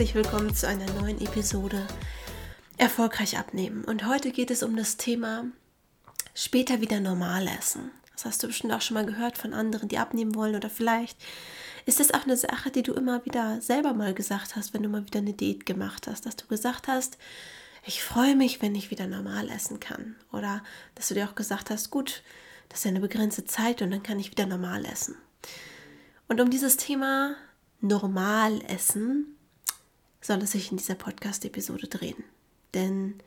herzlich willkommen zu einer neuen Episode Erfolgreich abnehmen. Und heute geht es um das Thema später wieder normal essen. Das hast du bestimmt auch schon mal gehört von anderen, die abnehmen wollen oder vielleicht ist das auch eine Sache, die du immer wieder selber mal gesagt hast, wenn du mal wieder eine Diät gemacht hast, dass du gesagt hast, ich freue mich, wenn ich wieder normal essen kann. Oder dass du dir auch gesagt hast, gut, das ist ja eine begrenzte Zeit und dann kann ich wieder normal essen. Und um dieses Thema normal essen soll es sich in dieser Podcast-Episode drehen. Denn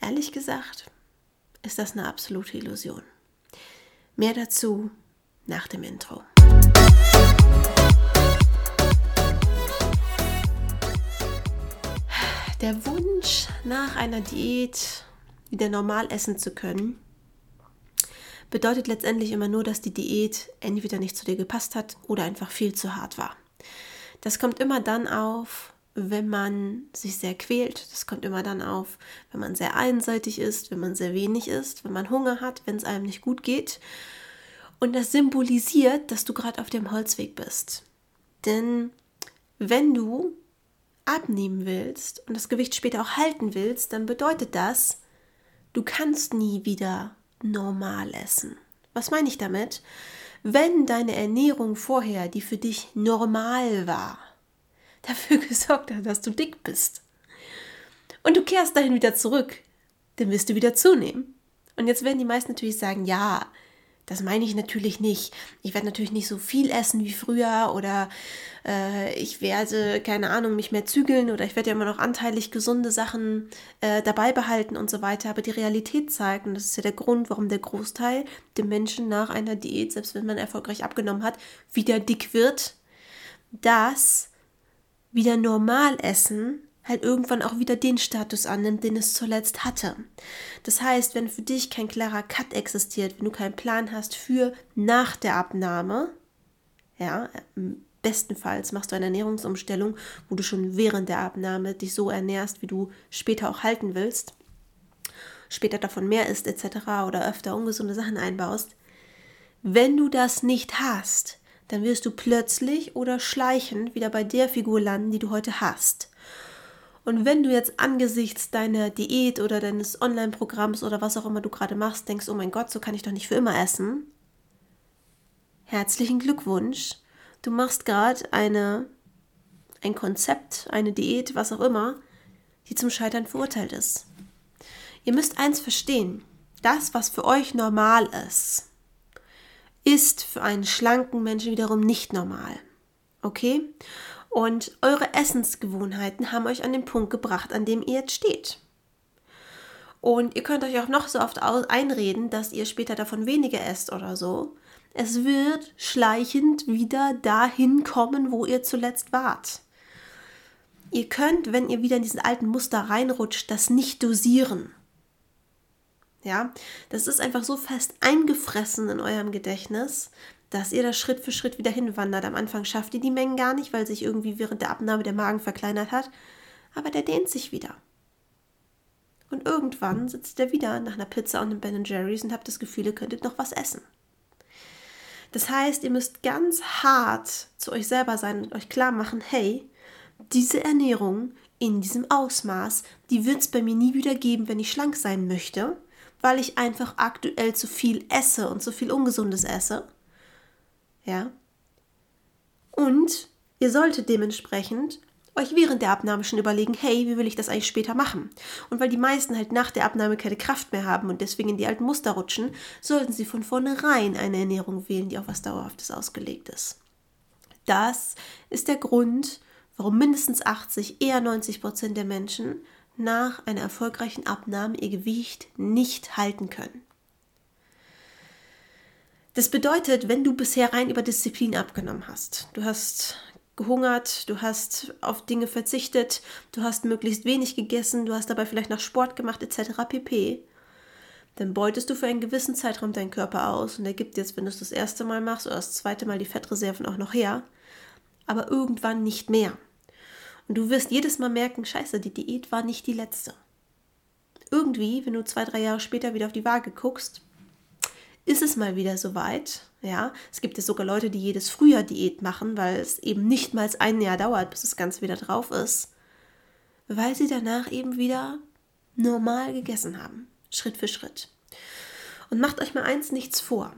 ehrlich gesagt ist das eine absolute Illusion. Mehr dazu nach dem Intro. Der Wunsch nach einer Diät wieder normal essen zu können, bedeutet letztendlich immer nur, dass die Diät entweder nicht zu dir gepasst hat oder einfach viel zu hart war. Das kommt immer dann auf, wenn man sich sehr quält. Das kommt immer dann auf, wenn man sehr einseitig ist, wenn man sehr wenig isst, wenn man Hunger hat, wenn es einem nicht gut geht. Und das symbolisiert, dass du gerade auf dem Holzweg bist. Denn wenn du abnehmen willst und das Gewicht später auch halten willst, dann bedeutet das, du kannst nie wieder normal essen. Was meine ich damit? Wenn deine Ernährung vorher, die für dich normal war, dafür gesorgt hat, dass du dick bist. Und du kehrst dahin wieder zurück, dann wirst du wieder zunehmen. Und jetzt werden die meisten natürlich sagen, ja, das meine ich natürlich nicht. Ich werde natürlich nicht so viel essen wie früher oder äh, ich werde, keine Ahnung, mich mehr zügeln oder ich werde ja immer noch anteilig gesunde Sachen äh, dabei behalten und so weiter. Aber die Realität zeigt, und das ist ja der Grund, warum der Großteil der Menschen nach einer Diät, selbst wenn man erfolgreich abgenommen hat, wieder dick wird, dass wieder normal essen halt irgendwann auch wieder den Status annimmt, den es zuletzt hatte. Das heißt, wenn für dich kein klarer Cut existiert, wenn du keinen Plan hast für nach der Abnahme, ja, bestenfalls machst du eine Ernährungsumstellung, wo du schon während der Abnahme dich so ernährst, wie du später auch halten willst, später davon mehr isst etc. oder öfter ungesunde Sachen einbaust. Wenn du das nicht hast, dann wirst du plötzlich oder schleichend wieder bei der Figur landen, die du heute hast. Und wenn du jetzt angesichts deiner Diät oder deines Online-Programms oder was auch immer du gerade machst, denkst, oh mein Gott, so kann ich doch nicht für immer essen, herzlichen Glückwunsch. Du machst gerade eine, ein Konzept, eine Diät, was auch immer, die zum Scheitern verurteilt ist. Ihr müsst eins verstehen. Das, was für euch normal ist, ist für einen schlanken Menschen wiederum nicht normal. Okay? Und eure Essensgewohnheiten haben euch an den Punkt gebracht, an dem ihr jetzt steht. Und ihr könnt euch auch noch so oft einreden, dass ihr später davon weniger esst oder so. Es wird schleichend wieder dahin kommen, wo ihr zuletzt wart. Ihr könnt, wenn ihr wieder in diesen alten Muster reinrutscht, das nicht dosieren. Ja, das ist einfach so fest eingefressen in eurem Gedächtnis, dass ihr da Schritt für Schritt wieder hinwandert. Am Anfang schafft ihr die Mengen gar nicht, weil sich irgendwie während der Abnahme der Magen verkleinert hat, aber der dehnt sich wieder. Und irgendwann sitzt ihr wieder nach einer Pizza und einem Ben Jerry's und habt das Gefühl, ihr könntet noch was essen. Das heißt, ihr müsst ganz hart zu euch selber sein und euch klar machen, hey, diese Ernährung in diesem Ausmaß, die wird es bei mir nie wieder geben, wenn ich schlank sein möchte weil ich einfach aktuell zu viel esse und zu viel Ungesundes esse. Ja. Und ihr solltet dementsprechend euch während der Abnahme schon überlegen, hey, wie will ich das eigentlich später machen? Und weil die meisten halt nach der Abnahme keine Kraft mehr haben und deswegen in die alten Muster rutschen, sollten sie von vornherein eine Ernährung wählen, die auf was Dauerhaftes ausgelegt ist. Das ist der Grund, warum mindestens 80, eher 90 Prozent der Menschen nach einer erfolgreichen Abnahme ihr Gewicht nicht halten können. Das bedeutet, wenn du bisher rein über Disziplin abgenommen hast, du hast gehungert, du hast auf Dinge verzichtet, du hast möglichst wenig gegessen, du hast dabei vielleicht noch Sport gemacht etc. pp, dann beutest du für einen gewissen Zeitraum deinen Körper aus und er gibt jetzt, wenn du es das erste Mal machst oder das zweite Mal die Fettreserven auch noch her, aber irgendwann nicht mehr. Und du wirst jedes Mal merken, scheiße, die Diät war nicht die letzte. Irgendwie, wenn du zwei, drei Jahre später wieder auf die Waage guckst, ist es mal wieder soweit. Ja, es gibt ja sogar Leute, die jedes Frühjahr Diät machen, weil es eben nicht mal ein Jahr dauert, bis das Ganze wieder drauf ist. weil sie danach eben wieder normal gegessen haben, Schritt für Schritt. Und macht euch mal eins nichts vor.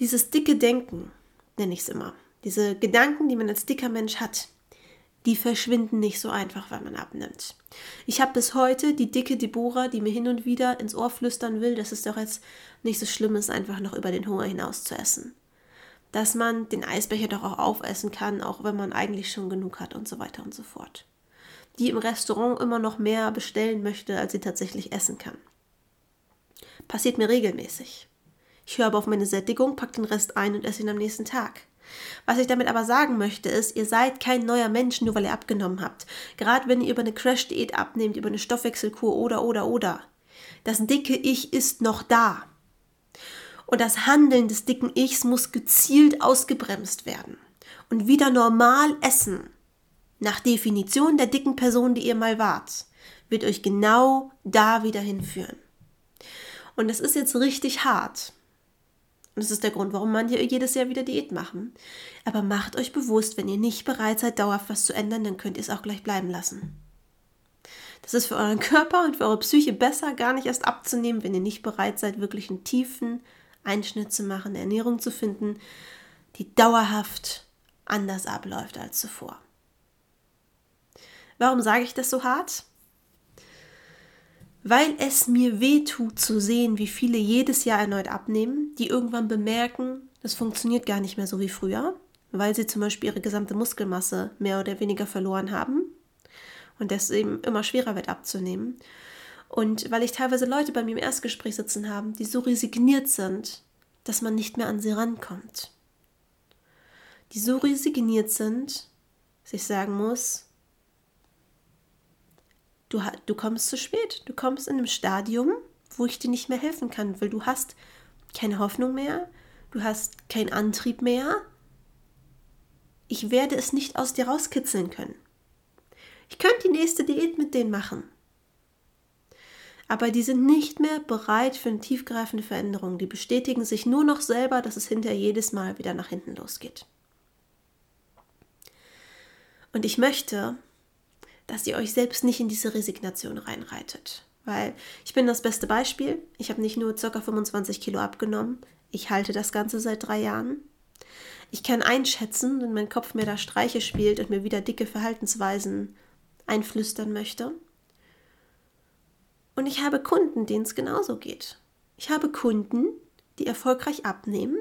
Dieses dicke Denken, nenne ich es immer, diese Gedanken, die man als dicker Mensch hat, die verschwinden nicht so einfach, wenn man abnimmt. Ich habe bis heute die dicke Deborah, die mir hin und wieder ins Ohr flüstern will, dass es doch jetzt nicht so schlimm ist, einfach noch über den Hunger hinaus zu essen. Dass man den Eisbecher doch auch aufessen kann, auch wenn man eigentlich schon genug hat und so weiter und so fort. Die im Restaurant immer noch mehr bestellen möchte, als sie tatsächlich essen kann. Passiert mir regelmäßig. Ich höre aber auf meine Sättigung, pack den Rest ein und esse ihn am nächsten Tag. Was ich damit aber sagen möchte, ist, ihr seid kein neuer Mensch, nur weil ihr abgenommen habt. Gerade wenn ihr über eine Crash-Diät abnehmt, über eine Stoffwechselkur oder, oder, oder. Das dicke Ich ist noch da. Und das Handeln des dicken Ichs muss gezielt ausgebremst werden. Und wieder normal essen, nach Definition der dicken Person, die ihr mal wart, wird euch genau da wieder hinführen. Und das ist jetzt richtig hart. Und das ist der Grund, warum manche jedes Jahr wieder Diät machen. Aber macht euch bewusst, wenn ihr nicht bereit seid, dauerhaft was zu ändern, dann könnt ihr es auch gleich bleiben lassen. Das ist für euren Körper und für eure Psyche besser, gar nicht erst abzunehmen, wenn ihr nicht bereit seid, wirklich einen tiefen Einschnitt zu machen, eine Ernährung zu finden, die dauerhaft anders abläuft als zuvor. Warum sage ich das so hart? Weil es mir weh tut zu sehen, wie viele jedes Jahr erneut abnehmen, die irgendwann bemerken, das funktioniert gar nicht mehr so wie früher, weil sie zum Beispiel ihre gesamte Muskelmasse mehr oder weniger verloren haben und es eben immer schwerer wird abzunehmen. Und weil ich teilweise Leute bei mir im Erstgespräch sitzen haben, die so resigniert sind, dass man nicht mehr an sie rankommt. Die so resigniert sind, dass ich sagen muss, Du, du kommst zu spät. Du kommst in einem Stadium, wo ich dir nicht mehr helfen kann, weil du hast keine Hoffnung mehr, du hast keinen Antrieb mehr. Ich werde es nicht aus dir rauskitzeln können. Ich könnte die nächste Diät mit denen machen. Aber die sind nicht mehr bereit für eine tiefgreifende Veränderung. Die bestätigen sich nur noch selber, dass es hinterher jedes Mal wieder nach hinten losgeht. Und ich möchte, dass ihr euch selbst nicht in diese Resignation reinreitet. Weil ich bin das beste Beispiel. Ich habe nicht nur ca. 25 Kilo abgenommen, ich halte das Ganze seit drei Jahren. Ich kann einschätzen, wenn mein Kopf mir da Streiche spielt und mir wieder dicke Verhaltensweisen einflüstern möchte. Und ich habe Kunden, denen es genauso geht. Ich habe Kunden, die erfolgreich abnehmen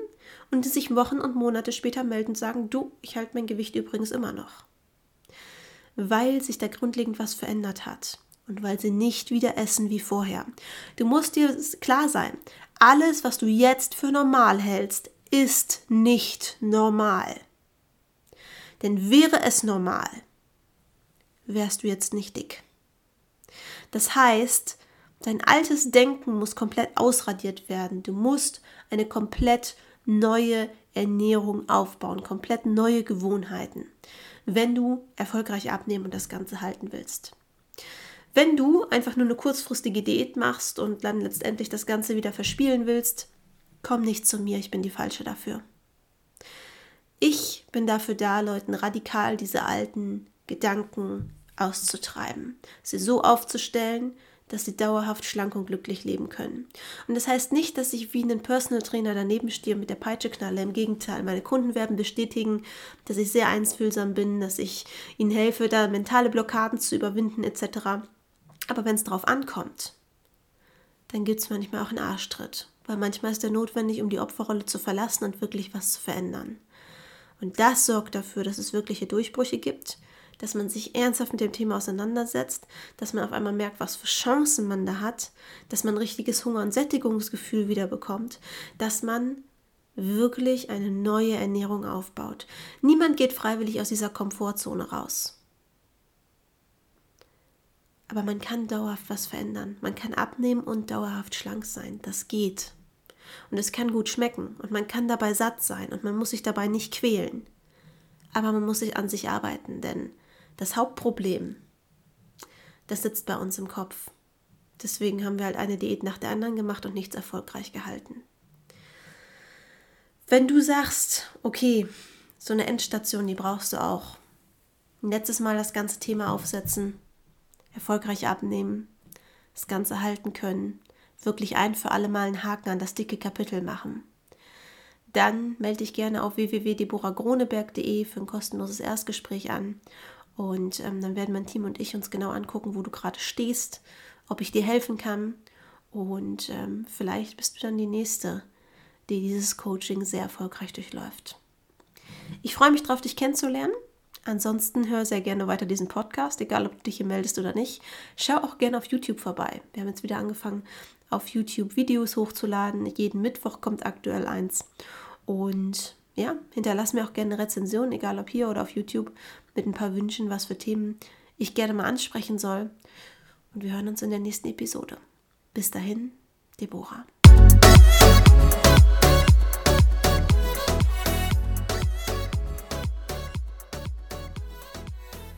und die sich Wochen und Monate später melden und sagen, du, ich halte mein Gewicht übrigens immer noch weil sich da grundlegend was verändert hat und weil sie nicht wieder essen wie vorher. Du musst dir klar sein, alles, was du jetzt für normal hältst, ist nicht normal. Denn wäre es normal, wärst du jetzt nicht dick. Das heißt, dein altes Denken muss komplett ausradiert werden. Du musst eine komplett neue Ernährung aufbauen, komplett neue Gewohnheiten wenn du erfolgreich abnehmen und das Ganze halten willst. Wenn du einfach nur eine kurzfristige Diät machst und dann letztendlich das Ganze wieder verspielen willst, komm nicht zu mir, ich bin die Falsche dafür. Ich bin dafür da, Leuten radikal diese alten Gedanken auszutreiben, sie so aufzustellen, dass sie dauerhaft schlank und glücklich leben können. Und das heißt nicht, dass ich wie ein Personal Trainer daneben stehe mit der Peitsche knalle. Im Gegenteil, meine Kunden werden bestätigen, dass ich sehr einfühlsam bin, dass ich ihnen helfe, da mentale Blockaden zu überwinden etc. Aber wenn es darauf ankommt, dann gibt es manchmal auch einen Arschtritt. Weil manchmal ist er notwendig, um die Opferrolle zu verlassen und wirklich was zu verändern. Und das sorgt dafür, dass es wirkliche Durchbrüche gibt, dass man sich ernsthaft mit dem Thema auseinandersetzt, dass man auf einmal merkt, was für Chancen man da hat, dass man richtiges Hunger- und Sättigungsgefühl wieder bekommt, dass man wirklich eine neue Ernährung aufbaut. Niemand geht freiwillig aus dieser Komfortzone raus. Aber man kann dauerhaft was verändern. Man kann abnehmen und dauerhaft schlank sein. Das geht. Und es kann gut schmecken und man kann dabei satt sein und man muss sich dabei nicht quälen. Aber man muss sich an sich arbeiten, denn das Hauptproblem, das sitzt bei uns im Kopf. Deswegen haben wir halt eine Diät nach der anderen gemacht und nichts erfolgreich gehalten. Wenn du sagst, okay, so eine Endstation, die brauchst du auch. Letztes Mal das ganze Thema aufsetzen, erfolgreich abnehmen, das Ganze halten können, wirklich ein für alle Mal einen Haken an das dicke Kapitel machen. Dann melde dich gerne auf www.deborahgroneberg.de für ein kostenloses Erstgespräch an. Und ähm, dann werden mein Team und ich uns genau angucken, wo du gerade stehst, ob ich dir helfen kann. Und ähm, vielleicht bist du dann die Nächste, die dieses Coaching sehr erfolgreich durchläuft. Ich freue mich darauf, dich kennenzulernen. Ansonsten hör sehr gerne weiter diesen Podcast, egal ob du dich hier meldest oder nicht. Schau auch gerne auf YouTube vorbei. Wir haben jetzt wieder angefangen, auf YouTube Videos hochzuladen. Jeden Mittwoch kommt aktuell eins. Und ja, hinterlass mir auch gerne eine Rezension, egal ob hier oder auf YouTube, mit ein paar Wünschen, was für Themen ich gerne mal ansprechen soll. Und wir hören uns in der nächsten Episode. Bis dahin, Deborah.